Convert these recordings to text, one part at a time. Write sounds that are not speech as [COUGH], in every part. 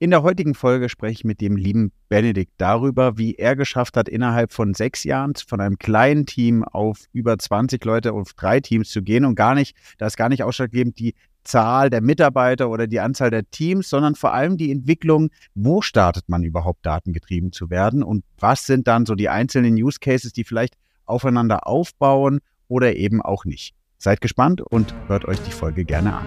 In der heutigen Folge spreche ich mit dem lieben Benedikt darüber, wie er geschafft hat, innerhalb von sechs Jahren von einem kleinen Team auf über 20 Leute auf drei Teams zu gehen und gar nicht, da ist gar nicht ausschlaggebend die Zahl der Mitarbeiter oder die Anzahl der Teams, sondern vor allem die Entwicklung, wo startet man überhaupt datengetrieben zu werden und was sind dann so die einzelnen Use Cases, die vielleicht aufeinander aufbauen oder eben auch nicht. Seid gespannt und hört euch die Folge gerne an.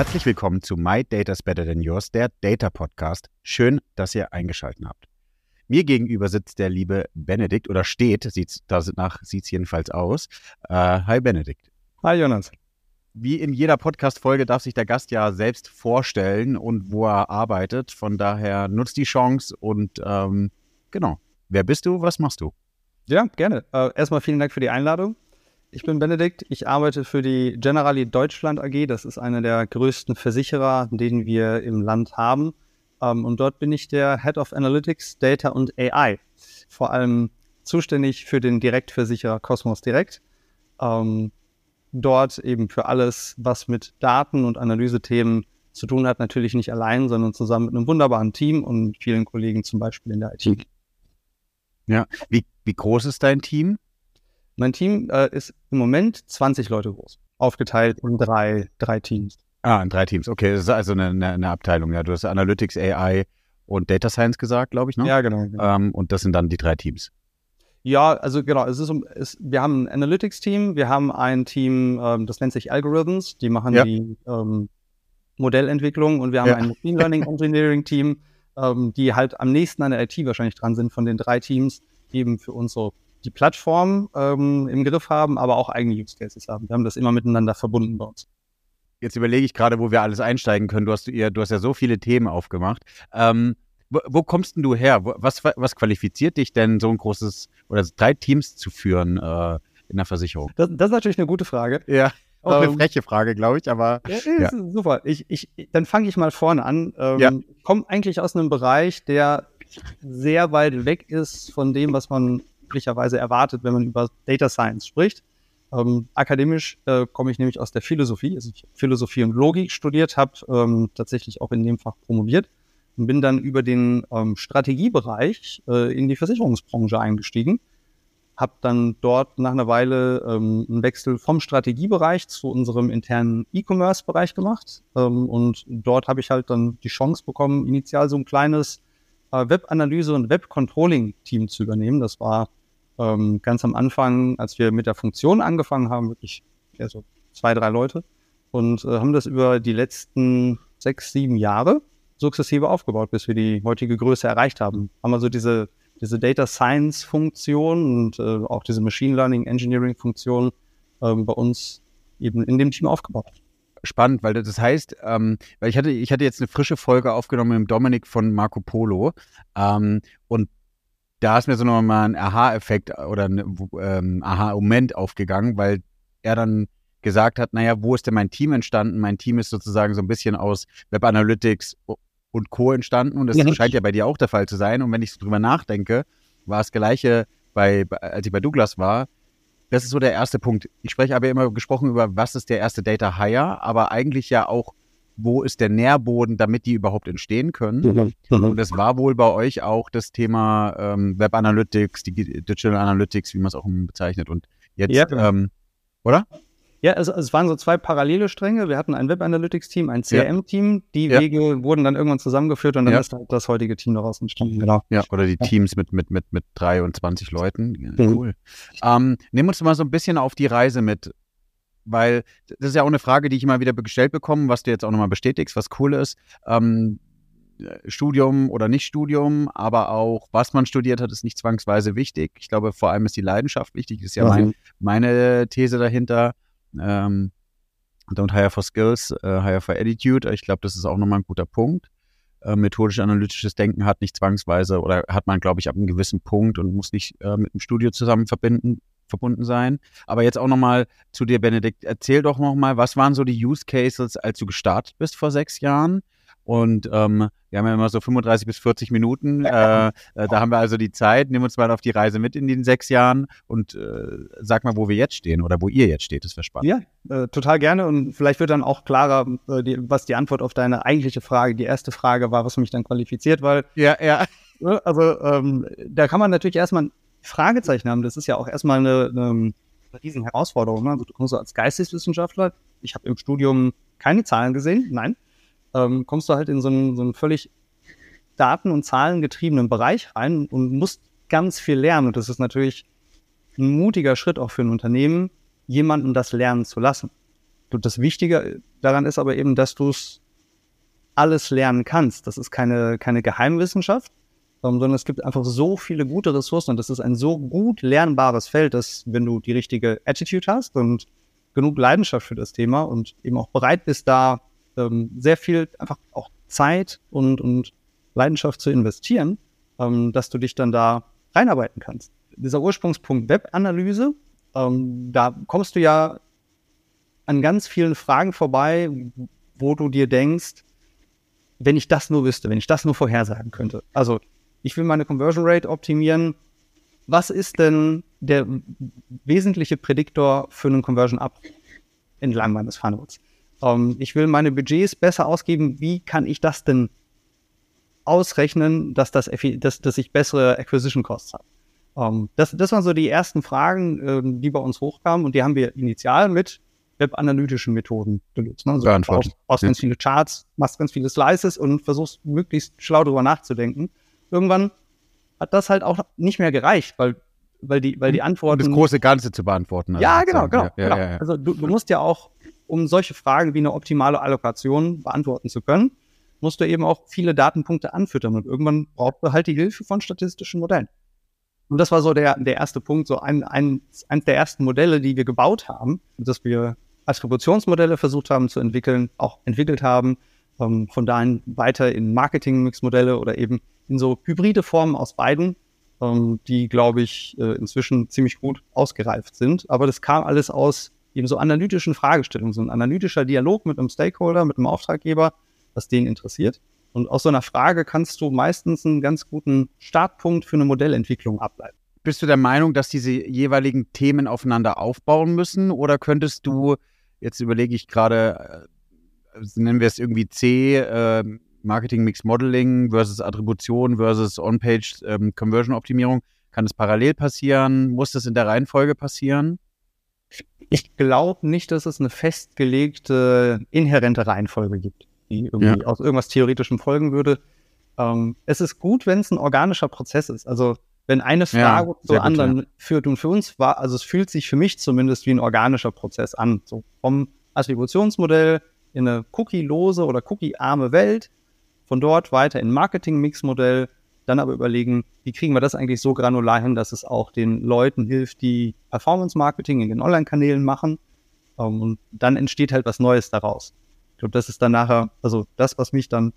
Herzlich willkommen zu My Data's Better Than Yours, der Data Podcast. Schön, dass ihr eingeschaltet habt. Mir gegenüber sitzt der liebe Benedikt oder steht, sieht's, danach sieht es jedenfalls aus. Äh, hi Benedikt. Hi Jonas. Wie in jeder Podcast-Folge darf sich der Gast ja selbst vorstellen und wo er arbeitet. Von daher nutzt die Chance und ähm, genau. Wer bist du? Was machst du? Ja, gerne. Äh, erstmal vielen Dank für die Einladung. Ich bin Benedikt. Ich arbeite für die Generali Deutschland AG. Das ist einer der größten Versicherer, den wir im Land haben. Ähm, und dort bin ich der Head of Analytics, Data und AI. Vor allem zuständig für den Direktversicherer Cosmos Direct. Ähm, dort eben für alles, was mit Daten und Analysethemen zu tun hat, natürlich nicht allein, sondern zusammen mit einem wunderbaren Team und vielen Kollegen zum Beispiel in der IT. Ja, wie, wie groß ist dein Team? Mein Team äh, ist im Moment 20 Leute groß, aufgeteilt in drei, drei Teams. Ah, in drei Teams. Okay, das ist also eine, eine, eine Abteilung. Ja, du hast Analytics, AI und Data Science gesagt, glaube ich, ne? Ja, genau. genau. Ähm, und das sind dann die drei Teams. Ja, also genau, es ist, es, wir haben ein Analytics-Team, wir haben ein Team, ähm, das nennt sich Algorithms, die machen ja. die ähm, Modellentwicklung und wir haben ja. ein Machine Learning Engineering Team, [LAUGHS] ähm, die halt am nächsten an der IT wahrscheinlich dran sind von den drei Teams, eben für uns so die Plattform ähm, im Griff haben, aber auch eigene Use Cases haben. Wir haben das immer miteinander verbunden bei uns. Jetzt überlege ich gerade, wo wir alles einsteigen können. Du hast, du hast ja so viele Themen aufgemacht. Ähm, wo, wo, kommst denn du her? Was, was qualifiziert dich denn, so ein großes oder drei Teams zu führen äh, in der Versicherung? Das, das, ist natürlich eine gute Frage. Ja. Auch eine ähm, freche Frage, glaube ich, aber. Ja, ja. Super. Ich, ich, dann fange ich mal vorne an. Ähm, ja. Komme eigentlich aus einem Bereich, der sehr weit weg ist von dem, was man üblicherweise erwartet, wenn man über Data Science spricht. Ähm, akademisch äh, komme ich nämlich aus der Philosophie, also ich Philosophie und Logik studiert, habe ähm, tatsächlich auch in dem Fach promoviert und bin dann über den ähm, Strategiebereich äh, in die Versicherungsbranche eingestiegen. Habe dann dort nach einer Weile ähm, einen Wechsel vom Strategiebereich zu unserem internen E-Commerce-Bereich gemacht. Ähm, und dort habe ich halt dann die Chance bekommen, initial so ein kleines äh, Webanalyse- und Webcontrolling-Team zu übernehmen. Das war ähm, ganz am Anfang, als wir mit der Funktion angefangen haben, wirklich ja, so zwei, drei Leute und äh, haben das über die letzten sechs, sieben Jahre sukzessive aufgebaut, bis wir die heutige Größe erreicht haben. Haben also diese, diese Data Science Funktion und äh, auch diese Machine Learning Engineering Funktion ähm, bei uns eben in dem Team aufgebaut spannend, weil das heißt, ähm, weil ich hatte, ich hatte jetzt eine frische Folge aufgenommen mit Dominik von Marco Polo ähm, und da ist mir so nochmal ein Aha-Effekt oder ein ähm, Aha-Moment aufgegangen, weil er dann gesagt hat, naja, wo ist denn mein Team entstanden? Mein Team ist sozusagen so ein bisschen aus Web Analytics und Co. entstanden und das ja. scheint ja bei dir auch der Fall zu sein. Und wenn ich so drüber nachdenke, war das Gleiche bei, als ich bei Douglas war. Das ist so der erste Punkt. Ich spreche aber immer gesprochen über, was ist der erste Data Hire, aber eigentlich ja auch wo ist der Nährboden, damit die überhaupt entstehen können. Mhm. Mhm. Und das war wohl bei euch auch das Thema ähm, Web Analytics, Digital Analytics, wie man es auch bezeichnet. Und jetzt, ja. ähm, oder? Ja, also, es waren so zwei parallele Stränge. Wir hatten ein Web Analytics Team, ein CRM-Team. Die ja. Wege wurden dann irgendwann zusammengeführt und dann ja. ist halt das heutige Team daraus entstanden. Genau. Ja, oder die Teams mit, mit, mit, mit drei und 20 Leuten. Mhm. Cool. Ähm, nimm uns mal so ein bisschen auf die Reise mit weil das ist ja auch eine Frage, die ich immer wieder gestellt bekomme, was du jetzt auch nochmal bestätigst, was cool ist. Ähm, Studium oder nicht Studium, aber auch was man studiert hat, ist nicht zwangsweise wichtig. Ich glaube, vor allem ist die Leidenschaft wichtig. Das ist ja mein, meine These dahinter. Ähm, Don't hire for skills, uh, hire for attitude. Ich glaube, das ist auch nochmal ein guter Punkt. Uh, Methodisch-analytisches Denken hat nicht zwangsweise oder hat man, glaube ich, ab einem gewissen Punkt und muss nicht uh, mit dem Studio zusammen verbinden, verbunden sein. Aber jetzt auch nochmal zu dir, Benedikt. Erzähl doch nochmal, was waren so die Use Cases, als du gestartet bist vor sechs Jahren? Und ähm, wir haben ja immer so 35 bis 40 Minuten. Äh, äh, da haben wir also die Zeit. Nimm uns mal auf die Reise mit in den sechs Jahren und äh, sag mal, wo wir jetzt stehen oder wo ihr jetzt steht. Das wäre spannend. Ja, äh, total gerne. Und vielleicht wird dann auch klarer, äh, die, was die Antwort auf deine eigentliche Frage, die erste Frage war, was mich dann qualifiziert, weil. Ja, ja. [LAUGHS] Also ähm, da kann man natürlich erstmal Fragezeichen haben. Das ist ja auch erstmal eine, eine, riesen Herausforderung. Ne? Also du kommst so als Geisteswissenschaftler. Ich habe im Studium keine Zahlen gesehen, nein ähm, kommst du halt in so einen, so einen völlig daten- und zahlengetriebenen Bereich rein und musst ganz viel lernen. Und das ist natürlich ein mutiger Schritt auch für ein Unternehmen, jemanden das lernen zu lassen. Und das Wichtige daran ist aber eben, dass du es alles lernen kannst. Das ist keine, keine Geheimwissenschaft, sondern es gibt einfach so viele gute Ressourcen und das ist ein so gut lernbares Feld, dass wenn du die richtige Attitude hast und genug Leidenschaft für das Thema und eben auch bereit bist, da ähm, sehr viel einfach auch Zeit und, und Leidenschaft zu investieren, ähm, dass du dich dann da reinarbeiten kannst. Dieser Ursprungspunkt Webanalyse, ähm, da kommst du ja an ganz vielen Fragen vorbei, wo du dir denkst, wenn ich das nur wüsste, wenn ich das nur vorhersagen könnte. Also ich will meine Conversion Rate optimieren. Was ist denn der wesentliche Prädiktor für einen Conversion Up entlang meines Funnels? Ähm, ich will meine Budgets besser ausgeben. Wie kann ich das denn ausrechnen, dass, das, dass, dass ich bessere Acquisition Costs habe? Ähm, das, das waren so die ersten Fragen, ähm, die bei uns hochkamen und die haben wir initial mit webanalytischen Methoden benutzt. Ne? Also du brauchst, brauchst ganz viele Charts, machst ganz viele Slices und versuchst möglichst schlau darüber nachzudenken. Irgendwann hat das halt auch nicht mehr gereicht, weil, weil, die, weil die Antworten. Um das große Ganze zu beantworten. Also ja, genau, genau. Ja, genau. Ja, ja, also du, du musst ja auch um solche Fragen wie eine optimale Allokation beantworten zu können, musst du eben auch viele Datenpunkte anfüttern und irgendwann brauchst du halt die Hilfe von statistischen Modellen. Und das war so der, der erste Punkt, so ein, ein, eins der ersten Modelle, die wir gebaut haben, dass wir Attributionsmodelle versucht haben zu entwickeln, auch entwickelt haben, ähm, von dahin weiter in Marketing-Mix-Modelle oder eben in so hybride Formen aus beiden, ähm, die, glaube ich, äh, inzwischen ziemlich gut ausgereift sind. Aber das kam alles aus eben so analytischen Fragestellungen, so ein analytischer Dialog mit einem Stakeholder, mit einem Auftraggeber, was den interessiert. Und aus so einer Frage kannst du meistens einen ganz guten Startpunkt für eine Modellentwicklung ableiten. Bist du der Meinung, dass diese jeweiligen Themen aufeinander aufbauen müssen? Oder könntest du, jetzt überlege ich gerade, äh, nennen wir es irgendwie C, äh, Marketing Mix Modeling versus Attribution versus On-Page ähm, Conversion Optimierung, kann es parallel passieren? Muss das in der Reihenfolge passieren? Ich glaube nicht, dass es eine festgelegte, inhärente Reihenfolge gibt, die irgendwie ja. aus irgendwas Theoretischem folgen würde. Ähm, es ist gut, wenn es ein organischer Prozess ist. Also wenn eine Frage ja, zur anderen gut, ja. führt. Und für uns war, also es fühlt sich für mich zumindest wie ein organischer Prozess an. So vom Attributionsmodell in eine cookie-lose oder cookie-arme Welt, von dort weiter in Marketing-Mix-Modell, dann aber überlegen, wie kriegen wir das eigentlich so granular hin, dass es auch den Leuten hilft, die Performance-Marketing in den Online-Kanälen machen. Um, ähm, und dann entsteht halt was Neues daraus. Ich glaube, das ist dann nachher, also das, was mich dann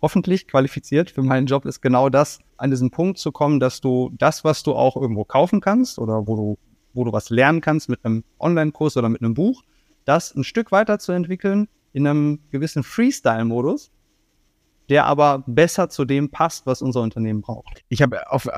hoffentlich qualifiziert für meinen Job, ist genau das, an diesen Punkt zu kommen, dass du das, was du auch irgendwo kaufen kannst oder wo du, wo du was lernen kannst mit einem Online-Kurs oder mit einem Buch, das ein Stück weiterzuentwickeln in einem gewissen Freestyle-Modus, der aber besser zu dem passt, was unser Unternehmen braucht. Ich habe auf,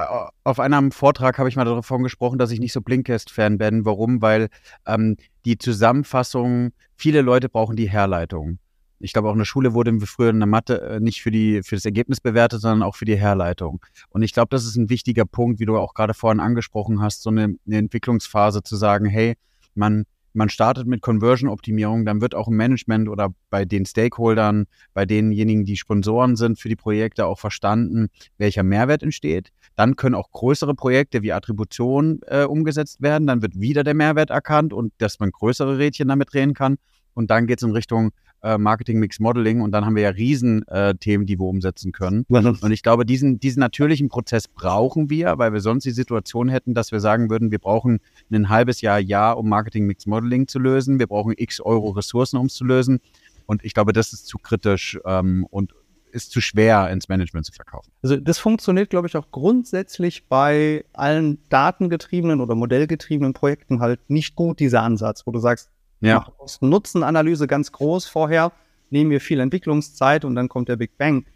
auf einem Vortrag habe ich mal davon gesprochen, dass ich nicht so Blinkist-Fan bin. Warum? Weil ähm, die Zusammenfassung, viele Leute brauchen die Herleitung. Ich glaube, auch in der Schule wurde früher in der Mathe äh, nicht für, die, für das Ergebnis bewertet, sondern auch für die Herleitung. Und ich glaube, das ist ein wichtiger Punkt, wie du auch gerade vorhin angesprochen hast, so eine, eine Entwicklungsphase zu sagen, hey, man man startet mit Conversion-Optimierung, dann wird auch im Management oder bei den Stakeholdern, bei denjenigen, die Sponsoren sind für die Projekte, auch verstanden, welcher Mehrwert entsteht. Dann können auch größere Projekte wie Attribution äh, umgesetzt werden. Dann wird wieder der Mehrwert erkannt und dass man größere Rädchen damit drehen kann. Und dann geht es in Richtung äh, Marketing Mix Modeling und dann haben wir ja Riesenthemen, äh, die wir umsetzen können. Und ich glaube, diesen, diesen natürlichen Prozess brauchen wir, weil wir sonst die Situation hätten, dass wir sagen würden, wir brauchen ein halbes Jahr, Jahr, um Marketing Mix Modeling zu lösen. Wir brauchen x Euro Ressourcen, um es zu lösen. Und ich glaube, das ist zu kritisch ähm, und ist zu schwer ins Management zu verkaufen. Also das funktioniert, glaube ich, auch grundsätzlich bei allen datengetriebenen oder modellgetriebenen Projekten halt nicht gut, dieser Ansatz, wo du sagst, ja. Kosten-Nutzen-Analyse ganz groß vorher, nehmen wir viel Entwicklungszeit und dann kommt der Big Bang.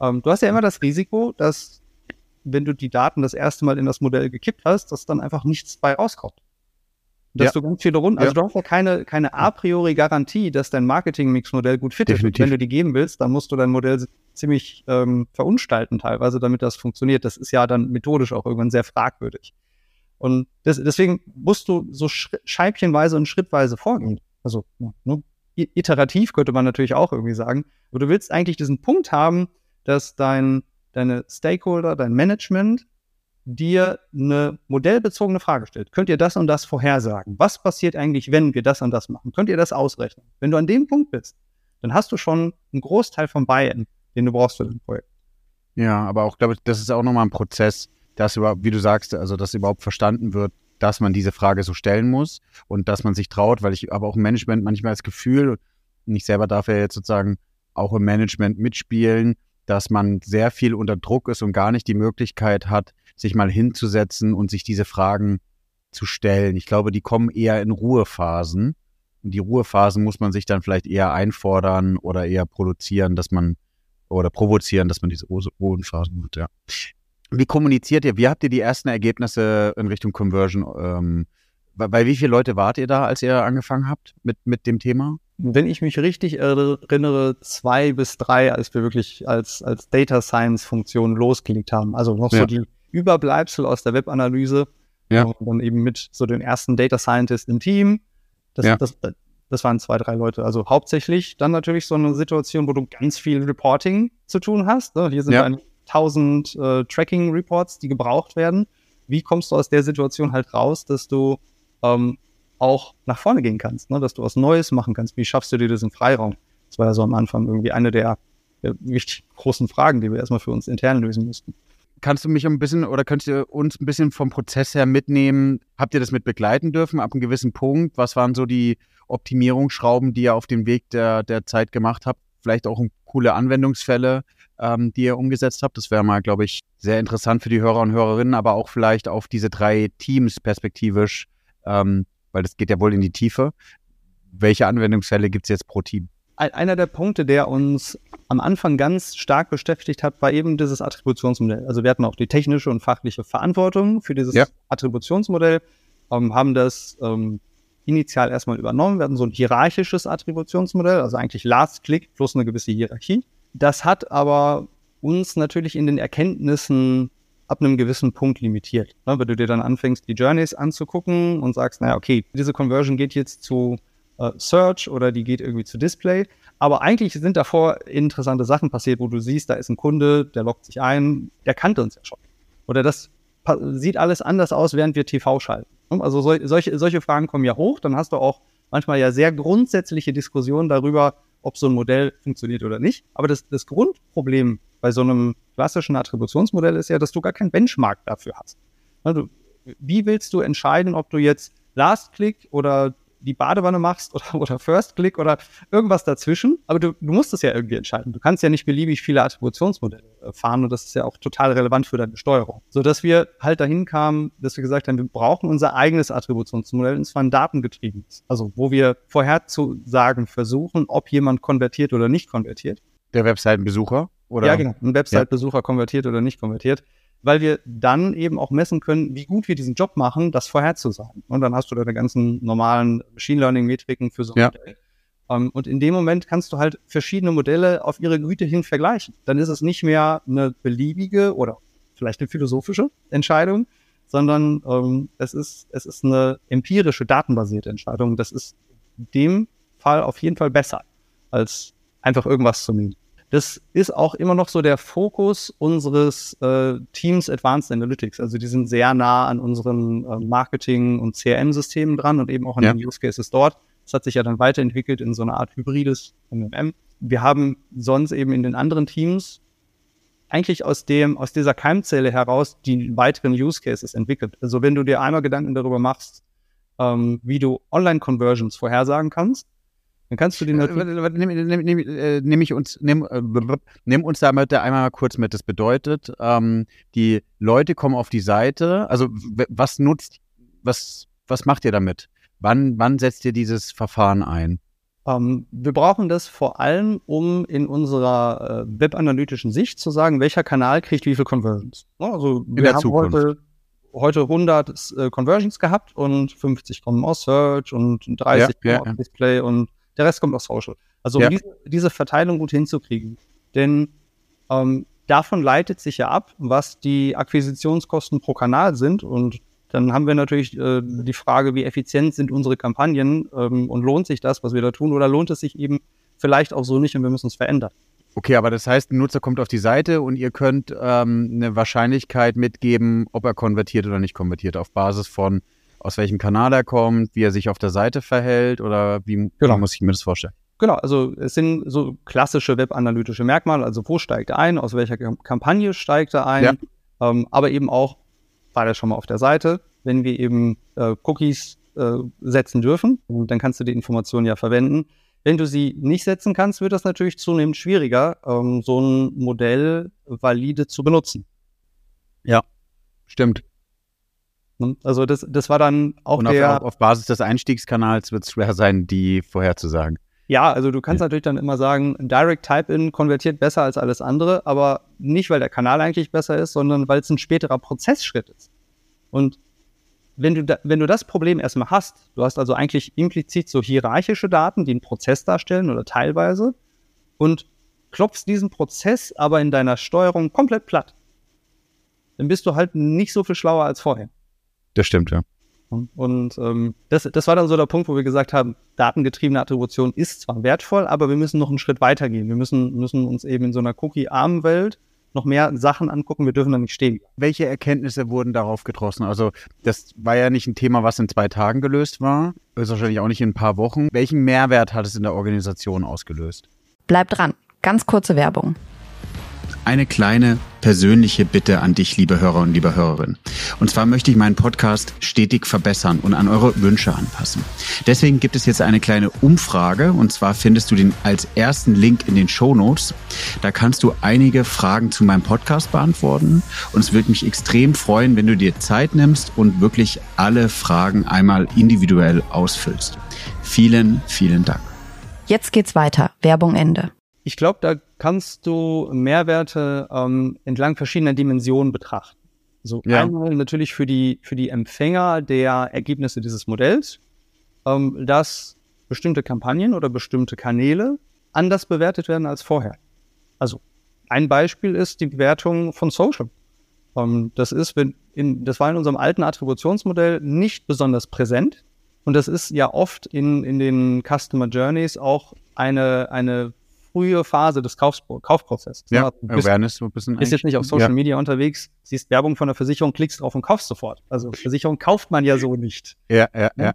Ähm, du hast ja immer das Risiko, dass wenn du die Daten das erste Mal in das Modell gekippt hast, dass dann einfach nichts bei rauskommt. Dass ja. du ganz viele Runden, also ja. du hast ja keine, keine a priori Garantie, dass dein Marketing-Mix-Modell gut fit ist. Wenn du die geben willst, dann musst du dein Modell ziemlich ähm, verunstalten teilweise, damit das funktioniert. Das ist ja dann methodisch auch irgendwann sehr fragwürdig. Und das, deswegen musst du so scheibchenweise und schrittweise vorgehen. Also ne, iterativ könnte man natürlich auch irgendwie sagen. Aber du willst eigentlich diesen Punkt haben, dass dein, deine Stakeholder, dein Management dir eine modellbezogene Frage stellt. Könnt ihr das und das vorhersagen? Was passiert eigentlich, wenn wir das und das machen? Könnt ihr das ausrechnen? Wenn du an dem Punkt bist, dann hast du schon einen Großteil vom Buy-in, den du brauchst für dein Projekt. Ja, aber auch, glaube ich, das ist auch nochmal ein Prozess, dass überhaupt, wie du sagst, also dass überhaupt verstanden wird, dass man diese Frage so stellen muss und dass man sich traut, weil ich aber auch im Management manchmal das Gefühl, und ich selber darf ja jetzt sozusagen auch im Management mitspielen, dass man sehr viel unter Druck ist und gar nicht die Möglichkeit hat, sich mal hinzusetzen und sich diese Fragen zu stellen. Ich glaube, die kommen eher in Ruhephasen. Und die Ruhephasen muss man sich dann vielleicht eher einfordern oder eher produzieren, dass man oder provozieren, dass man diese Ruhephasen hat, ja. Wie kommuniziert ihr? Wie habt ihr die ersten Ergebnisse in Richtung Conversion? Ähm, bei, bei wie viele Leute wart ihr da, als ihr angefangen habt mit, mit dem Thema? Wenn ich mich richtig erinnere, zwei bis drei, als wir wirklich als, als Data Science Funktion losgelegt haben. Also noch ja. so die Überbleibsel aus der Webanalyse. Ja. Und dann eben mit so den ersten Data Scientist im Team. Das, ja. das, das waren zwei, drei Leute. Also hauptsächlich dann natürlich so eine Situation, wo du ganz viel Reporting zu tun hast. Ne? Hier sind ja. 1000 äh, Tracking-Reports, die gebraucht werden. Wie kommst du aus der Situation halt raus, dass du ähm, auch nach vorne gehen kannst, ne? dass du was Neues machen kannst? Wie schaffst du dir diesen Freiraum? Das war ja so am Anfang irgendwie eine der, der richtig großen Fragen, die wir erstmal für uns intern lösen mussten kannst du mich ein bisschen oder könnt ihr uns ein bisschen vom Prozess her mitnehmen? Habt ihr das mit begleiten dürfen ab einem gewissen Punkt? Was waren so die Optimierungsschrauben, die ihr auf dem Weg der, der Zeit gemacht habt? Vielleicht auch coole Anwendungsfälle, ähm, die ihr umgesetzt habt. Das wäre mal, glaube ich, sehr interessant für die Hörer und Hörerinnen, aber auch vielleicht auf diese drei Teams perspektivisch, ähm, weil das geht ja wohl in die Tiefe. Welche Anwendungsfälle gibt es jetzt pro Team? einer der Punkte, der uns am Anfang ganz stark beschäftigt hat, war eben dieses Attributionsmodell. Also wir hatten auch die technische und fachliche Verantwortung für dieses ja. Attributionsmodell, ähm, haben das ähm, initial erstmal übernommen. Hatten so ein hierarchisches Attributionsmodell, also eigentlich Last Click plus eine gewisse Hierarchie. Das hat aber uns natürlich in den Erkenntnissen ab einem gewissen Punkt limitiert. Ne? Wenn du dir dann anfängst, die Journeys anzugucken und sagst, naja, okay, diese Conversion geht jetzt zu äh, Search oder die geht irgendwie zu Display. Aber eigentlich sind davor interessante Sachen passiert, wo du siehst, da ist ein Kunde, der loggt sich ein, der kannte uns ja schon. Oder das sieht alles anders aus, während wir TV schalten. Also sol solche, solche Fragen kommen ja hoch. Dann hast du auch manchmal ja sehr grundsätzliche Diskussionen darüber, ob so ein Modell funktioniert oder nicht. Aber das, das Grundproblem bei so einem klassischen Attributionsmodell ist ja, dass du gar keinen Benchmark dafür hast. Also, wie willst du entscheiden, ob du jetzt Last Click oder die Badewanne machst oder, oder First Click oder irgendwas dazwischen. Aber du, du musst es ja irgendwie entscheiden. Du kannst ja nicht beliebig viele Attributionsmodelle äh, fahren und das ist ja auch total relevant für deine Steuerung. So dass wir halt dahin kamen, dass wir gesagt haben, wir brauchen unser eigenes Attributionsmodell und zwar ein datengetriebenes. Also wo wir vorherzusagen versuchen, ob jemand konvertiert oder nicht konvertiert. Der Webseitenbesucher? Oder? Ja, genau. Ein Website-Besucher ja. konvertiert oder nicht konvertiert weil wir dann eben auch messen können, wie gut wir diesen Job machen, das vorherzusagen. Und dann hast du deine ganzen normalen Machine Learning-Metriken für so ein ja. Modell. Um, ähm, und in dem Moment kannst du halt verschiedene Modelle auf ihre Güte hin vergleichen. Dann ist es nicht mehr eine beliebige oder vielleicht eine philosophische Entscheidung, sondern ähm, es, ist, es ist eine empirische, datenbasierte Entscheidung. Das ist in dem Fall auf jeden Fall besser, als einfach irgendwas zu nehmen. Das ist auch immer noch so der Fokus unseres äh, Teams Advanced Analytics. Also die sind sehr nah an unseren äh, Marketing- und CRM-Systemen dran und eben auch an ja. den Use Cases dort. Das hat sich ja dann weiterentwickelt in so eine Art hybrides MMM. Wir haben sonst eben in den anderen Teams eigentlich aus dem, aus dieser Keimzelle heraus die weiteren Use Cases entwickelt. Also wenn du dir einmal Gedanken darüber machst, ähm, wie du Online-Conversions vorhersagen kannst, dann kannst du die natürlich. Nimm, nimm, nimm, äh, nimm, ich uns, nimm, äh, nimm uns damit einmal mal kurz mit. Das bedeutet, ähm, die Leute kommen auf die Seite. Also was nutzt, was, was macht ihr damit? Wann, wann setzt ihr dieses Verfahren ein? Ähm, wir brauchen das vor allem, um in unserer äh, webanalytischen Sicht zu sagen, welcher Kanal kriegt wie viele Conversions. Also in wir haben Zukunft. heute, heute 100 äh, Conversions gehabt und 50 kommen aus Search und 30 ja, kommen ja, aus Display und der Rest kommt aus Social. Also um diese, diese, Verteilung gut hinzukriegen. Denn ähm, davon leitet sich ja ab, was die Akquisitionskosten pro Kanal sind und dann haben wir natürlich äh, die Frage, wie effizient sind unsere Kampagnen ähm, und lohnt sich das, was wir da tun, oder lohnt es sich eben vielleicht auch so nicht und wir müssen es verändern. Okay, aber das heißt, ein Nutzer kommt auf die Seite und ihr könnt ähm, eine Wahrscheinlichkeit mitgeben, ob er konvertiert oder nicht konvertiert, auf Basis von aus welchem Kanal er kommt, wie er sich auf der Seite verhält oder wie, genau. wie muss ich mir das vorstellen? Genau, also es sind so klassische webanalytische Merkmale, also wo steigt er ein, aus welcher Kampagne steigt er ein, ja. ähm, aber eben auch war der schon mal auf der Seite. Wenn wir eben äh, Cookies äh, setzen dürfen, dann kannst du die Informationen ja verwenden. Wenn du sie nicht setzen kannst, wird das natürlich zunehmend schwieriger, ähm, so ein Modell valide zu benutzen. Ja, stimmt. Ne? Also das, das war dann auch Und der... Auf, auf Basis des Einstiegskanals wird es schwer sein, die vorherzusagen. Ja, also du kannst ja. natürlich dann immer sagen, Direct Type-In konvertiert besser als alles andere, aber nicht, weil der Kanal eigentlich besser ist, sondern weil es ein späterer Prozessschritt ist. Und wenn du, da, wenn du das Problem erstmal hast, du hast also eigentlich implizit so hierarchische Daten, die einen Prozess darstellen oder teilweise, und klopfst diesen Prozess aber in deiner Steuerung komplett platt, dann bist du halt nicht so viel schlauer als vorher. Das stimmt, ja. Und ähm, das, das war dann so der Punkt, wo wir gesagt haben, datengetriebene Attribution ist zwar wertvoll, aber wir müssen noch einen Schritt weitergehen. Wir müssen, müssen uns eben in so einer cookie-armen Welt noch mehr Sachen angucken. Wir dürfen da nicht stehen. Welche Erkenntnisse wurden darauf getroffen? Also das war ja nicht ein Thema, was in zwei Tagen gelöst war. Ist wahrscheinlich auch nicht in ein paar Wochen. Welchen Mehrwert hat es in der Organisation ausgelöst? Bleibt dran. Ganz kurze Werbung eine kleine persönliche Bitte an dich, liebe Hörer und liebe Hörerin. Und zwar möchte ich meinen Podcast stetig verbessern und an eure Wünsche anpassen. Deswegen gibt es jetzt eine kleine Umfrage und zwar findest du den als ersten Link in den Show Notes. Da kannst du einige Fragen zu meinem Podcast beantworten und es würde mich extrem freuen, wenn du dir Zeit nimmst und wirklich alle Fragen einmal individuell ausfüllst. Vielen, vielen Dank. Jetzt geht's weiter. Werbung Ende. Ich glaube, da kannst du Mehrwerte ähm, entlang verschiedener Dimensionen betrachten. So ja. einmal natürlich für die, für die Empfänger der Ergebnisse dieses Modells, ähm, dass bestimmte Kampagnen oder bestimmte Kanäle anders bewertet werden als vorher. Also ein Beispiel ist die Bewertung von Social. Ähm, das ist, wenn in, das war in unserem alten Attributionsmodell nicht besonders präsent. Und das ist ja oft in, in den Customer Journeys auch eine, eine frühe Phase des Kaufs Kaufprozesses. Ja, ja bist, Awareness so ein bisschen. Bist jetzt nicht auf Social ja. Media unterwegs, siehst Werbung von der Versicherung, klickst drauf und kaufst sofort. Also Versicherung kauft man ja so nicht. Ja, ja, ja.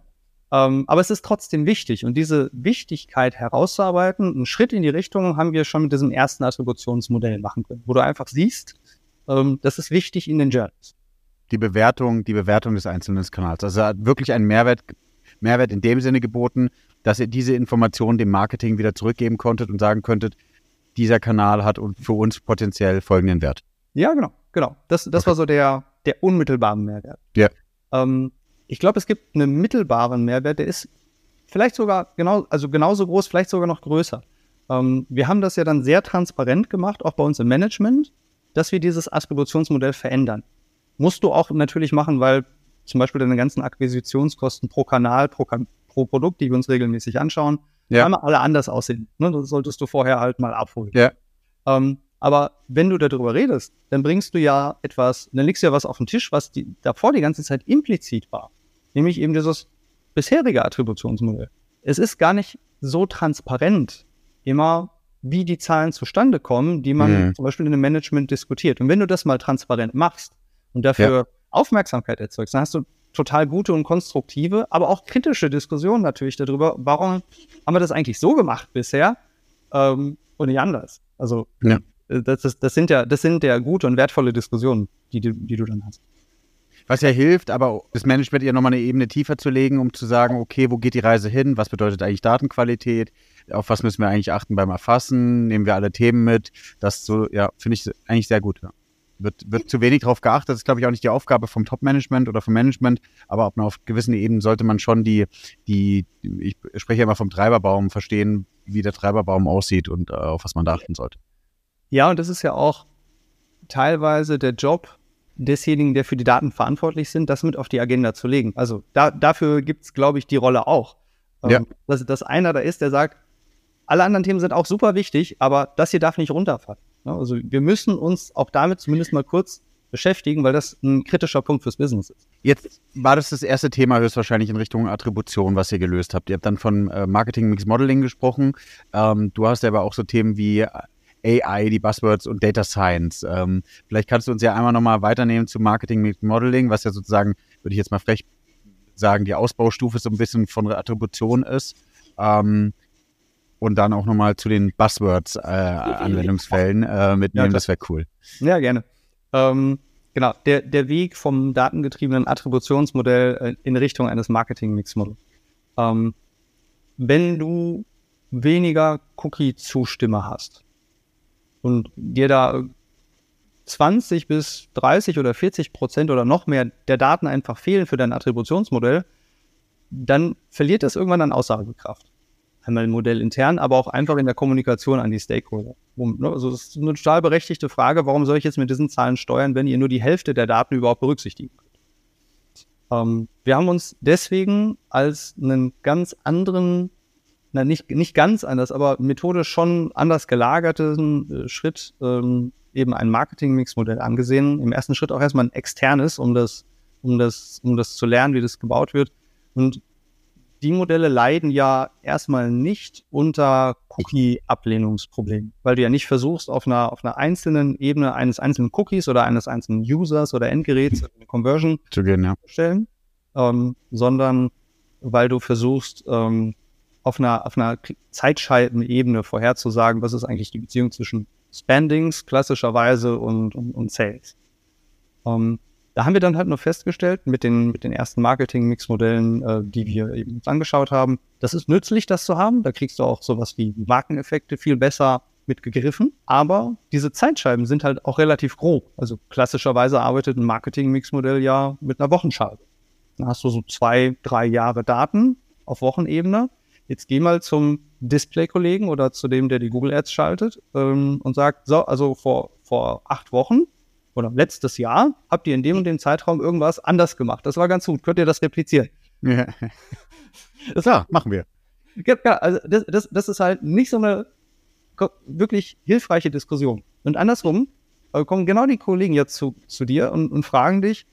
Ähm, aber es ist trotzdem wichtig. Und diese Wichtigkeit herauszuarbeiten, einen Schritt in die Richtung haben wir schon mit diesem ersten Attributionsmodell machen können, wo du einfach siehst, ähm, das ist wichtig in den Journals. Die Bewertung, die Bewertung des einzelnen Kanals. Also hat wirklich einen Mehrwert, Mehrwert in dem Sinne geboten, dass ihr diese Informationen dem Marketing wieder zurückgeben konntet und sagen könntet, dieser Kanal hat für uns potenziell folgenden Wert. Ja, genau, genau. Das, das okay. war so der, der unmittelbare Mehrwert. Ja. Ähm, ich glaube, es gibt einen mittelbaren Mehrwert, der ist vielleicht sogar genau, also genauso groß, vielleicht sogar noch größer. Ähm, wir haben das ja dann sehr transparent gemacht, auch bei uns im Management, dass wir dieses Attributionsmodell verändern. Musst du auch natürlich machen, weil zum Beispiel deine ganzen Akquisitionskosten pro Kanal, pro, pro Produkt, die wir uns regelmäßig anschauen, ja. einmal alle anders aussehen. Ne? Das solltest du vorher halt mal abholen. Ja. Ähm, aber wenn du darüber redest, dann bringst du ja etwas, dann legst du ja was auf den Tisch, was die, davor die ganze Zeit implizit war. Nämlich eben dieses bisherige Attributionsmodell. Es ist gar nicht so transparent immer, wie die Zahlen zustande kommen, die man mhm. zum Beispiel in einem Management diskutiert. Und wenn du das mal transparent machst und dafür ja. Aufmerksamkeit erzeugst, dann hast du total gute und konstruktive, aber auch kritische Diskussion natürlich darüber, warum haben wir das eigentlich so gemacht bisher ähm, und nicht anders. Also ja. Äh, das, ist, das, sind ja, das sind ja gute und wertvolle Diskussionen, die, die, die du dann hast. Was ja hilft, aber das Management ja nochmal eine Ebene tiefer zu legen, um zu sagen, okay, wo geht die Reise hin? Was bedeutet eigentlich Datenqualität? Auf was müssen wir eigentlich achten beim Erfassen? Nehmen wir alle Themen mit? Das so, ja, finde ich eigentlich sehr gut. Ja. Wird, wird zu wenig darauf geachtet. Das ist, glaube ich, auch nicht die Aufgabe vom Top-Management oder vom Management, aber auf, auf gewissen Ebenen sollte man schon die, die, ich spreche ja immer vom Treiberbaum, verstehen, wie der Treiberbaum aussieht und äh, auf was man da achten sollte. Ja, und das ist ja auch teilweise der Job desjenigen, der für die Daten verantwortlich sind, das mit auf die Agenda zu legen. Also da, dafür gibt es, glaube ich, die Rolle auch. Ähm, ja. dass, dass einer da ist, der sagt, alle anderen Themen sind auch super wichtig, aber das hier darf nicht runterfallen. Also wir müssen uns auch damit zumindest mal kurz beschäftigen, weil das ein kritischer Punkt fürs Business ist. Jetzt war das das erste Thema höchstwahrscheinlich in Richtung Attribution, was ihr gelöst habt. Ihr habt dann von äh, Marketing Mix Modeling gesprochen. Ähm, du hast aber auch so Themen wie AI, die Buzzwords und Data Science. Ähm, vielleicht kannst du uns ja einmal nochmal weiternehmen zu Marketing Mix Modeling, was ja sozusagen, würde ich jetzt mal frech sagen, die Ausbaustufe so ein bisschen von Attribution ist. Ähm, und dann auch nochmal zu den Buzzwords-Anwendungsfällen äh, [LAUGHS] äh, mitnehmen, ja, das wäre cool. Ja, gerne. Ähm, genau, der, der Weg vom datengetriebenen Attributionsmodell äh, in Richtung eines Marketing-Mix-Modells. Ähm, wenn du weniger Cookie-Zustimme hast und dir da 20 bis 30 oder 40 Prozent oder noch mehr der Daten einfach fehlen für dein Attributionsmodell, dann verliert das irgendwann an Aussagekraft einmal Modell intern, aber auch einfach in der Kommunikation an die Stakeholder. Ne, also das ist eine total berechtigte Frage, warum soll ich jetzt mit diesen Zahlen steuern, wenn ihr nur die Hälfte der Daten überhaupt berücksichtigen könnt. Ähm, wir haben uns deswegen als einen ganz anderen, na nicht, nicht ganz anders, aber methodisch schon anders gelagerten äh, Schritt ähm, eben ein Marketing-Mix-Modell angesehen. Im ersten Schritt auch erstmal ein externes, um das, um das, um das zu lernen, wie das gebaut wird. Und die Modelle leiden ja erstmal nicht unter Cookie-Ablehnungsproblemen, weil du ja nicht versuchst, auf einer, auf einer einzelnen Ebene eines einzelnen Cookies oder eines einzelnen Users oder Endgeräts eine Conversion zu gehen, ja. stellen, ähm, sondern weil du versuchst, ähm, auf einer, auf einer Zeitschaltenebene vorherzusagen, was ist eigentlich die Beziehung zwischen Spendings klassischerweise und, und, und Sales. Ähm, da haben wir dann halt nur festgestellt, mit den, mit den ersten Marketing-Mix-Modellen, äh, die wir eben uns angeschaut haben, das ist nützlich, das zu haben. Da kriegst du auch sowas wie Markeneffekte viel besser mitgegriffen. Aber diese Zeitscheiben sind halt auch relativ grob. Also klassischerweise arbeitet ein Marketing-Mix-Modell ja mit einer Wochenscheibe. Dann hast du so zwei, drei Jahre Daten auf Wochenebene. Jetzt geh mal zum Display-Kollegen oder zu dem, der die Google Ads schaltet ähm, und sagt, so, also vor, vor acht Wochen oder letztes Jahr habt ihr in dem und dem Zeitraum irgendwas anders gemacht. Das war ganz gut. Könnt ihr das replizieren? Ja. [LAUGHS] Das, Klar, machen wir. Ja, also das, das, das ist halt nicht so eine wirklich hilfreiche Diskussion. Und andersrum kommen genau die Kollegen jetzt zu, zu dir und, und fragen dich,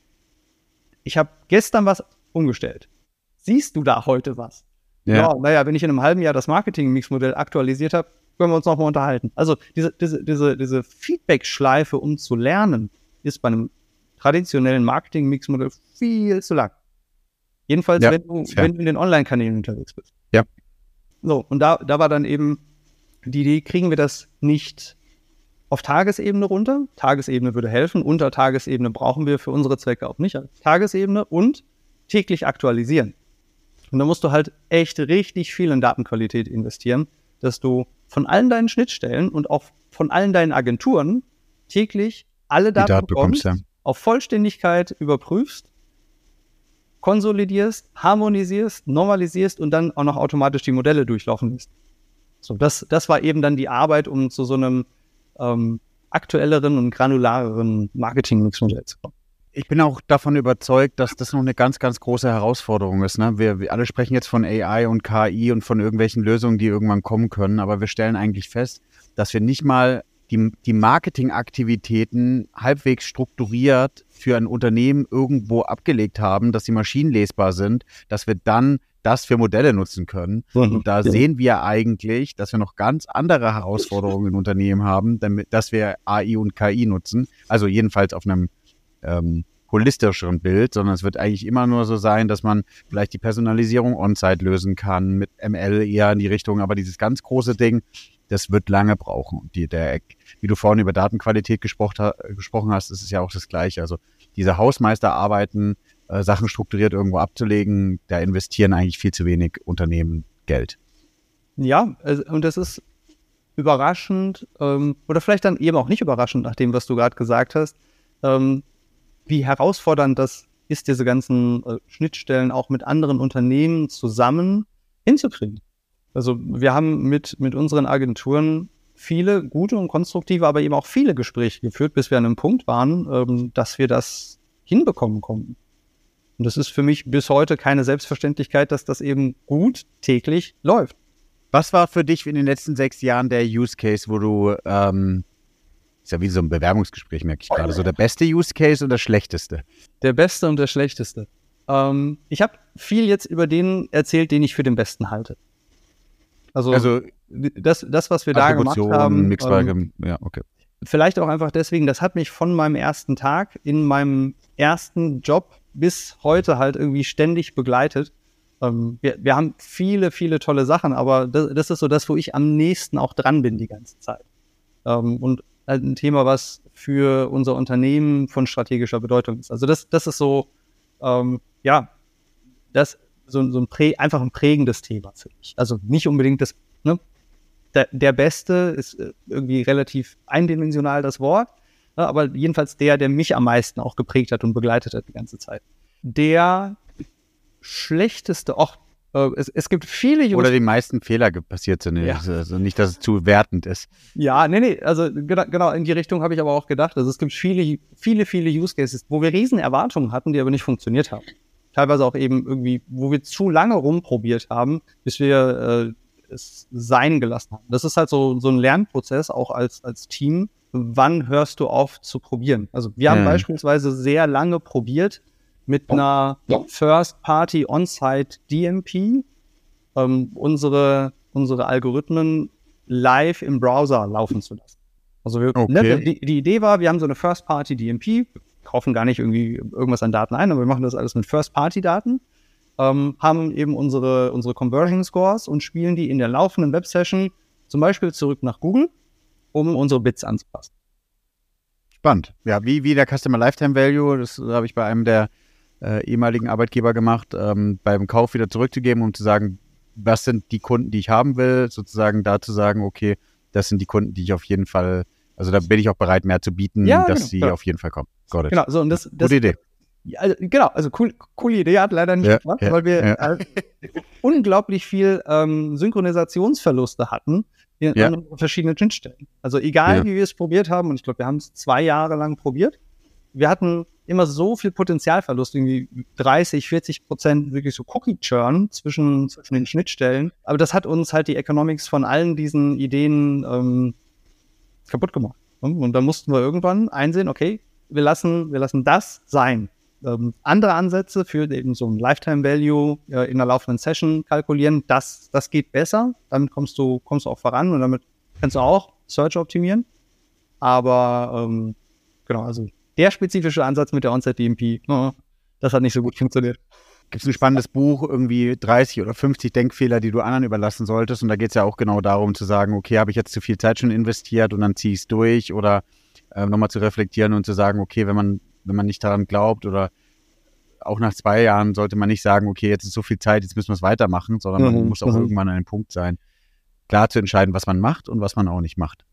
ich habe gestern was umgestellt. Siehst du da heute was? Ja. ja, naja, wenn ich in einem halben Jahr das Marketing-Mix-Modell aktualisiert habe, können wir uns nochmal unterhalten. Also diese, diese, diese, diese Feedback-Schleife, um zu lernen, ist bei einem traditionellen Marketing-Mix-Modell viel zu lang. Jedenfalls, ja, wenn, du, ja. wenn du in den Online-Kanälen unterwegs bist. Ja. So, und da, da war dann eben die Idee, kriegen wir das nicht auf Tagesebene runter? Tagesebene würde helfen. Unter Tagesebene brauchen wir für unsere Zwecke auch nicht. Tagesebene und täglich aktualisieren. Und da musst du halt echt richtig viel in Datenqualität investieren, dass du von allen deinen Schnittstellen und auch von allen deinen Agenturen täglich alle Daten, Daten bekommst, bekommst ja. auf Vollständigkeit überprüfst, konsolidierst, harmonisierst, normalisierst und dann auch noch automatisch die Modelle durchlaufen lässt. So, das, das war eben dann die Arbeit, um zu so einem ähm, aktuelleren und granulareren Marketing-Mix-Modell zu kommen ich bin auch davon überzeugt, dass das noch eine ganz, ganz große Herausforderung ist. Ne? Wir, wir alle sprechen jetzt von AI und KI und von irgendwelchen Lösungen, die irgendwann kommen können, aber wir stellen eigentlich fest, dass wir nicht mal die, die Marketingaktivitäten halbwegs strukturiert für ein Unternehmen irgendwo abgelegt haben, dass sie maschinenlesbar sind, dass wir dann das für Modelle nutzen können. Mhm. Und da sehen wir eigentlich, dass wir noch ganz andere Herausforderungen in Unternehmen haben, damit, dass wir AI und KI nutzen. Also jedenfalls auf einem ähm, holistischeren Bild, sondern es wird eigentlich immer nur so sein, dass man vielleicht die Personalisierung on-site lösen kann, mit ML eher in die Richtung, aber dieses ganz große Ding, das wird lange brauchen. Die, der, wie du vorhin über Datenqualität gesprochen, gesprochen hast, ist es ja auch das Gleiche. Also diese Hausmeisterarbeiten, äh, Sachen strukturiert irgendwo abzulegen, da investieren eigentlich viel zu wenig Unternehmen Geld. Ja, und das ist überraschend ähm, oder vielleicht dann eben auch nicht überraschend nach dem, was du gerade gesagt hast, ähm, wie herausfordernd das ist, diese ganzen äh, Schnittstellen auch mit anderen Unternehmen zusammen hinzukriegen. Also wir haben mit, mit unseren Agenturen viele gute und konstruktive, aber eben auch viele Gespräche geführt, bis wir an einem Punkt waren, ähm, dass wir das hinbekommen konnten. Und das ist für mich bis heute keine Selbstverständlichkeit, dass das eben gut täglich läuft. Was war für dich in den letzten sechs Jahren der Use Case, wo du, ähm, ist ja wie so ein Bewerbungsgespräch, merke ich gerade, so der beste Use Case und der schlechteste? Der beste und der schlechteste. Ähm, ich habe viel jetzt über den erzählt, den ich für den besten halte. Also, also das, das, was wir da gemacht haben. Ähm, ja, okay. Vielleicht auch einfach deswegen, das hat mich von meinem ersten Tag in meinem ersten Job bis heute halt irgendwie ständig begleitet. Ähm, wir, wir haben viele, viele tolle Sachen, aber das, das, ist so das, wo ich am nächsten auch dran bin die ganze Zeit. Ähm, und ein Thema, was für unser Unternehmen von strategischer Bedeutung ist. Also das, das ist so, ähm, ja, das so, so ein Prä, einfach ein prägendes Thema für mich. Also nicht unbedingt das, ne, der, der Beste ist äh, irgendwie relativ eindimensional das Wort, ne, aber jedenfalls der, der mich am meisten auch geprägt hat und begleitet hat die ganze Zeit. Der schlechteste, äh, es, es, gibt viele Jungs. Oder die meisten Fehler passiert sind. Ja. Also nicht, dass es zu wertend ist. Ja, nee, nee, also genau, genau in die Richtung habe ich aber auch gedacht. Also es gibt viele, viele, viele Use Cases, wo wir riesen Erwartungen hatten, die aber nicht funktioniert haben. Teilweise auch eben irgendwie, wo wir zu lange rumprobiert haben, bis wir äh, es sein gelassen haben. Das ist halt so, so ein Lernprozess, auch als, als Team. Wann hörst du auf zu probieren? Also wir haben mhm. beispielsweise sehr lange probiert, mit einer First-Party On-Site DMP ähm, unsere, unsere Algorithmen live im Browser laufen zu lassen. Also wir, ne, okay. ne, die, die, Idee war, wir haben so eine First-Party DMP, kaufen gar nicht irgendwie irgendwas an Daten ein, aber wir machen das alles mit First-Party-Daten, ähm, haben eben unsere, unsere Conversion Scores und spielen die in der laufenden Web-Session zum Beispiel zurück nach Google, um unsere Bits anzupassen. Spannend. Ja, wie, wie der Customer Lifetime Value, das habe ich bei einem der äh, ehemaligen Arbeitgeber gemacht, ähm, beim Kauf wieder zurückzugeben, um zu sagen, was sind die Kunden, die ich haben will, sozusagen da zu sagen, okay, das sind die Kunden, die ich auf jeden Fall, also da bin ich auch bereit, mehr zu bieten, ja, dass genau, sie genau. auf jeden Fall kommen. Got it. Genau, so und das, das Gute Idee. Ja, also, genau, also cool, coole Idee, hat leider nicht ja, gemacht, ja, weil wir äh, unglaublich viel ähm, Synchronisationsverluste hatten in, an verschiedenen Schnittstellen. Also egal, wie wir es probiert haben, und ich glaube, wir haben es zwei Jahre lang probiert, wir hatten immer so viel Potenzialverlust, irgendwie 30, 40 Prozent wirklich so Cookie-Churn zwischen, zwischen den Schnittstellen. Aber das hat uns halt die Economics von allen diesen Ideen ähm, kaputt gemacht. Und dann mussten wir irgendwann einsehen, okay, wir lassen, wir lassen das sein. Ähm, andere Ansätze für eben so ein Lifetime Value äh, in einer laufenden Session kalkulieren, das, das geht besser. Damit kommst du, kommst du auch voran und damit kannst du auch Search optimieren. Aber ähm, genau, also der spezifische Ansatz mit der Onset-DMP, oh, das hat nicht so gut funktioniert. Gibt es ein spannendes Buch, irgendwie 30 oder 50 Denkfehler, die du anderen überlassen solltest? Und da geht es ja auch genau darum zu sagen, okay, habe ich jetzt zu viel Zeit schon investiert und dann ziehe ich es durch oder äh, nochmal zu reflektieren und zu sagen, okay, wenn man, wenn man nicht daran glaubt oder auch nach zwei Jahren sollte man nicht sagen, okay, jetzt ist so viel Zeit, jetzt müssen wir es weitermachen, sondern mhm. man muss auch mhm. irgendwann an einem Punkt sein, klar zu entscheiden, was man macht und was man auch nicht macht.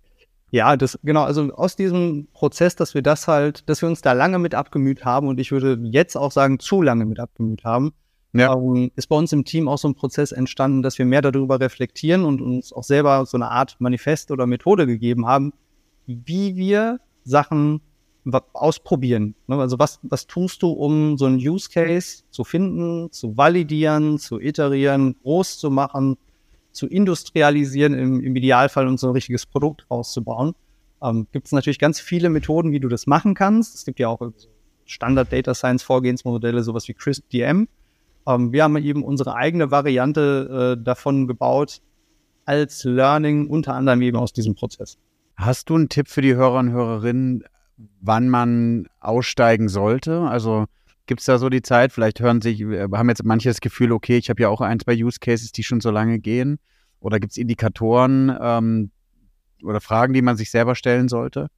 Ja, das, genau, also aus diesem Prozess, dass wir das halt, dass wir uns da lange mit abgemüht haben und ich würde jetzt auch sagen, zu lange mit abgemüht haben, ja. ähm, ist bei uns im Team auch so ein Prozess entstanden, dass wir mehr darüber reflektieren und uns auch selber so eine Art Manifest oder Methode gegeben haben, wie wir Sachen ausprobieren. Ne? Also was, was tust du, um so einen Use Case zu finden, zu validieren, zu iterieren, groß zu machen, zu industrialisieren, im, im Idealfall und so ein richtiges Produkt rauszubauen. Ähm, gibt es natürlich ganz viele Methoden, wie du das machen kannst. Es gibt ja auch Standard Data Science Vorgehensmodelle, sowas wie CRISP-DM. Ähm, wir haben eben unsere eigene Variante äh, davon gebaut, als Learning unter anderem eben aus diesem Prozess. Hast du einen Tipp für die Hörer und Hörerinnen, wann man aussteigen sollte? Also gibt es da so die Zeit? Vielleicht hören sich, äh, haben jetzt manche das Gefühl, okay, ich habe ja auch ein, zwei Use Cases, die schon so lange gehen. Oder gibt es Indikatoren ähm, oder Fragen, die man sich selber stellen sollte?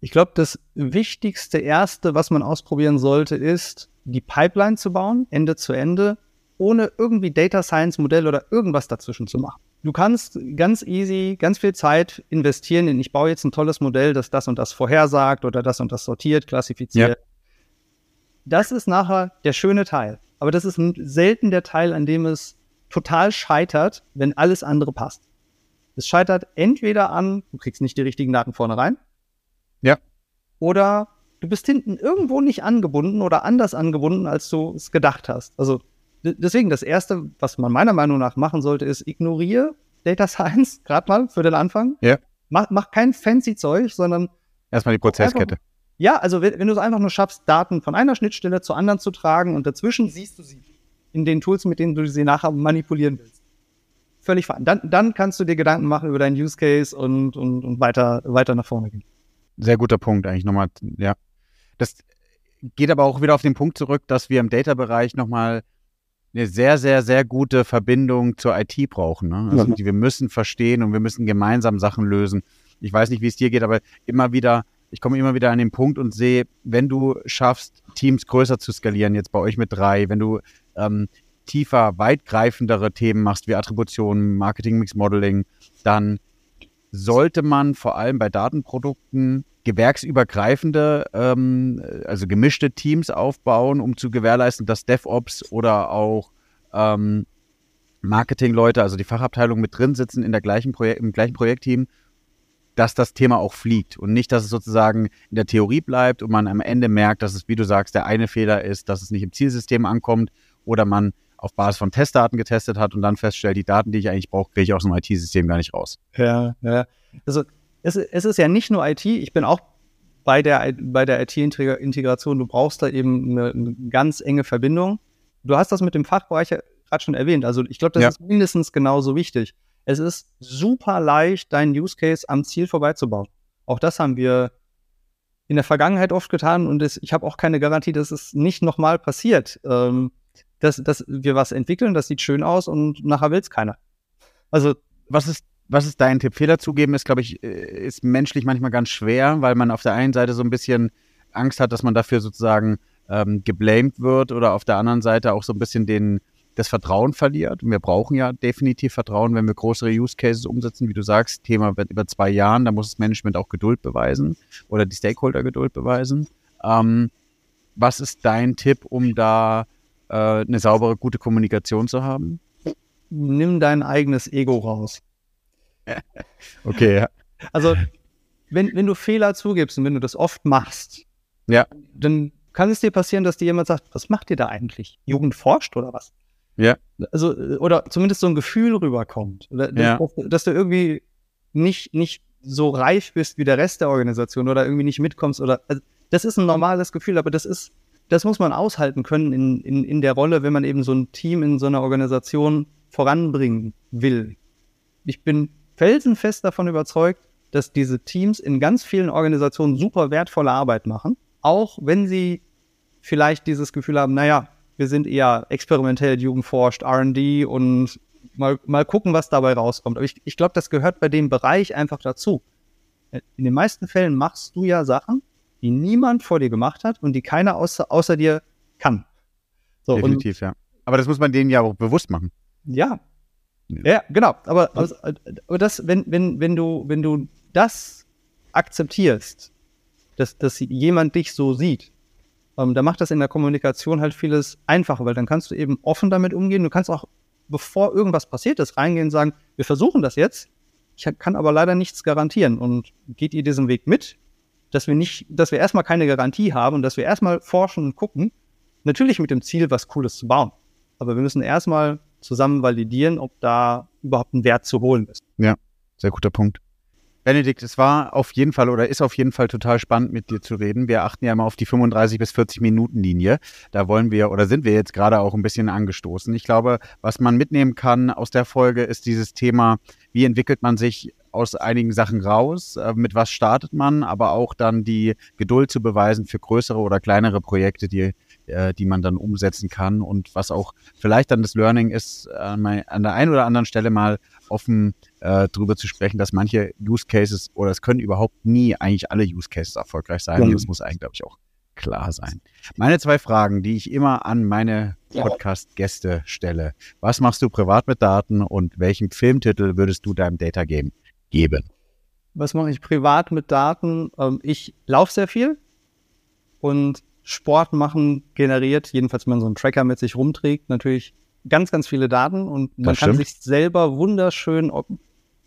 Ich glaube, das wichtigste erste, was man ausprobieren sollte, ist, die Pipeline zu bauen, Ende zu Ende, ohne irgendwie Data Science Modell oder irgendwas dazwischen zu machen. Du kannst ganz easy, ganz viel Zeit investieren in, ich baue jetzt ein tolles Modell, das das und das vorhersagt oder das und das sortiert, klassifiziert. Ja. Das ist nachher der schöne Teil. Aber das ist selten der Teil, an dem es total scheitert, wenn alles andere passt. Es scheitert entweder an, du kriegst nicht die richtigen Daten vorne rein. Ja. Oder du bist hinten irgendwo nicht angebunden oder anders angebunden, als du es gedacht hast. Also deswegen das Erste, was man meiner Meinung nach machen sollte, ist ignoriere Data Science, gerade mal für den Anfang. Ja. Mach, mach kein fancy Zeug, sondern erstmal die Prozesskette. Einfach, ja, also wenn, wenn du es einfach nur schaffst, Daten von einer Schnittstelle zur anderen zu tragen und dazwischen siehst du sie in den Tools, mit denen du sie nachher manipulieren willst. Völlig fein. Dann, dann kannst du dir Gedanken machen über deinen Use Case und, und, und weiter, weiter nach vorne gehen. Sehr guter Punkt eigentlich nochmal, ja. Das geht aber auch wieder auf den Punkt zurück, dass wir im Data-Bereich nochmal eine sehr, sehr, sehr gute Verbindung zur IT brauchen. Ne? Also ja. die, wir müssen verstehen und wir müssen gemeinsam Sachen lösen. Ich weiß nicht, wie es dir geht, aber immer wieder, ich komme immer wieder an den Punkt und sehe, wenn du schaffst, Teams größer zu skalieren, jetzt bei euch mit drei, wenn du ähm, tiefer, weitgreifendere Themen machst, wie Attribution, Marketing Mix Modeling, dann sollte man vor allem bei Datenprodukten gewerksübergreifende, ähm, also gemischte Teams aufbauen, um zu gewährleisten, dass DevOps oder auch ähm, Marketingleute, also die Fachabteilung mit drin sitzen in der gleichen im gleichen Projektteam, dass das Thema auch fliegt und nicht, dass es sozusagen in der Theorie bleibt und man am Ende merkt, dass es, wie du sagst, der eine Fehler ist, dass es nicht im Zielsystem ankommt oder man auf Basis von Testdaten getestet hat und dann feststellt, die Daten, die ich eigentlich brauche, kriege ich aus dem IT-System gar nicht raus. Ja, ja. Also es, es ist ja nicht nur IT, ich bin auch bei der, bei der IT-Integration, du brauchst da eben eine, eine, ganz enge Verbindung. Du hast das mit dem Fachbereich ja gerade schon erwähnt. Also ich glaube, das ja. ist mindestens genauso wichtig. Es ist super leicht, deinen Use Case am Ziel vorbeizubauen. Auch das haben wir in der Vergangenheit oft getan und es, ich habe auch keine Garantie, dass es nicht nochmal passiert. Ähm, dass, dass wir was entwickeln, das sieht schön aus und nachher will es keiner. Also, was ist, was ist dein Tipp? Fehler zugeben ist, glaube ich, äh, ist menschlich manchmal ganz schwer, weil man auf der einen Seite so ein bisschen Angst hat, dass man dafür sozusagen ähm, geblamed wird oder auf der anderen Seite auch so ein bisschen den, das Vertrauen verliert. Und wir brauchen ja definitiv Vertrauen, wenn wir größere Use Cases umsetzen. Wie du sagst, Thema wird über zwei Jahren, da muss das Management auch Geduld beweisen oder die Stakeholder Geduld beweisen. Ähm, was ist dein Tipp, um da äh, eine saubere, gute Kommunikation zu haben? Nimm dein eigenes Ego raus. [LAUGHS] okay, ja. Also, wenn, wenn du Fehler zugibst und wenn du das oft machst, ja. dann kann es dir passieren, dass dir jemand sagt, was macht ihr da eigentlich? Jugend forscht oder was? Ja. Also, oder zumindest so ein Gefühl rüberkommt. Dass, ja. dass du irgendwie nicht, nicht so reif bist wie der Rest der Organisation oder irgendwie nicht mitkommst oder. Also das ist ein normales Gefühl, aber das ist das muss man aushalten können in, in, in der Rolle, wenn man eben so ein Team in so einer Organisation voranbringen will. Ich bin felsenfest davon überzeugt, dass diese Teams in ganz vielen Organisationen super wertvolle Arbeit machen, auch wenn sie vielleicht dieses Gefühl haben, naja, wir sind eher experimentell, Jugendforscht, RD und mal, mal gucken, was dabei rauskommt. Aber ich, ich glaube, das gehört bei dem Bereich einfach dazu. In den meisten Fällen machst du ja Sachen, die niemand vor dir gemacht hat und die keiner außer, außer dir kann. So, Definitiv, und, ja. Aber das muss man denen ja auch bewusst machen. Ja. Ja, ja genau. Aber, aber das, wenn, wenn, wenn du, wenn du das akzeptierst, dass, dass jemand dich so sieht, ähm, dann macht das in der Kommunikation halt vieles einfacher, weil dann kannst du eben offen damit umgehen. Du kannst auch, bevor irgendwas passiert ist, reingehen und sagen, wir versuchen das jetzt. Ich kann aber leider nichts garantieren. Und geht ihr diesen Weg mit? dass wir nicht, dass wir erstmal keine Garantie haben und dass wir erstmal forschen und gucken, natürlich mit dem Ziel, was Cooles zu bauen. Aber wir müssen erstmal zusammen validieren, ob da überhaupt ein Wert zu holen ist. Ja, sehr guter Punkt. Benedikt, es war auf jeden Fall oder ist auf jeden Fall total spannend mit dir zu reden. Wir achten ja immer auf die 35 bis 40 Minuten Linie. Da wollen wir oder sind wir jetzt gerade auch ein bisschen angestoßen. Ich glaube, was man mitnehmen kann aus der Folge ist dieses Thema, wie entwickelt man sich aus einigen Sachen raus, äh, mit was startet man, aber auch dann die Geduld zu beweisen für größere oder kleinere Projekte, die, äh, die man dann umsetzen kann und was auch vielleicht dann das Learning ist, an der einen oder anderen Stelle mal offen äh, drüber zu sprechen, dass manche Use Cases oder es können überhaupt nie eigentlich alle Use Cases erfolgreich sein. Und das muss eigentlich, glaube ich, auch klar sein. Meine zwei Fragen, die ich immer an meine Podcast-Gäste stelle. Was machst du privat mit Daten und welchen Filmtitel würdest du deinem Data Game geben? Was mache ich privat mit Daten? Ähm, ich laufe sehr viel und Sport machen generiert, jedenfalls wenn man so einen Tracker mit sich rumträgt, natürlich ganz, ganz viele Daten und man kann sich selber wunderschön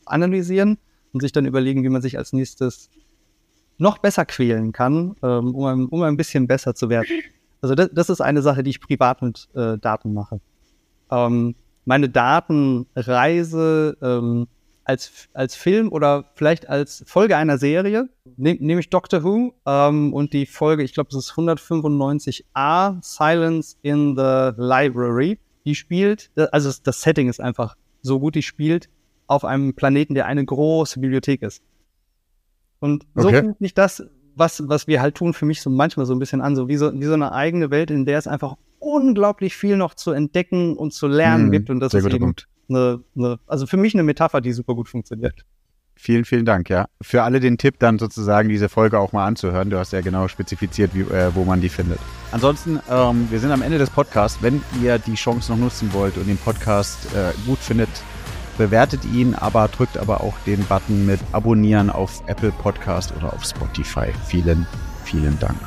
analysieren und sich dann überlegen, wie man sich als nächstes noch besser quälen kann, ähm, um, ein, um ein bisschen besser zu werden. Also das, das ist eine Sache, die ich privat mit äh, Daten mache. Ähm, meine Datenreise ähm, als, als Film oder vielleicht als Folge einer Serie, nehme nehm ich Doctor Who ähm, und die Folge, ich glaube, es ist 195a, Silence in the Library. Die spielt, also das Setting ist einfach so gut, die spielt auf einem Planeten, der eine große Bibliothek ist. Und so okay. fühlt sich das, was, was wir halt tun, für mich so manchmal so ein bisschen an, so wie so, wie so eine eigene Welt, in der es einfach unglaublich viel noch zu entdecken und zu lernen mm, gibt. Und das ist eben eine, eine, also für mich eine Metapher, die super gut funktioniert. Vielen, vielen Dank, ja. Für alle den Tipp, dann sozusagen diese Folge auch mal anzuhören. Du hast ja genau spezifiziert, wie, äh, wo man die findet. Ansonsten, ähm, wir sind am Ende des Podcasts. Wenn ihr die Chance noch nutzen wollt und den Podcast äh, gut findet, bewertet ihn, aber drückt aber auch den Button mit Abonnieren auf Apple Podcast oder auf Spotify. Vielen, vielen Dank.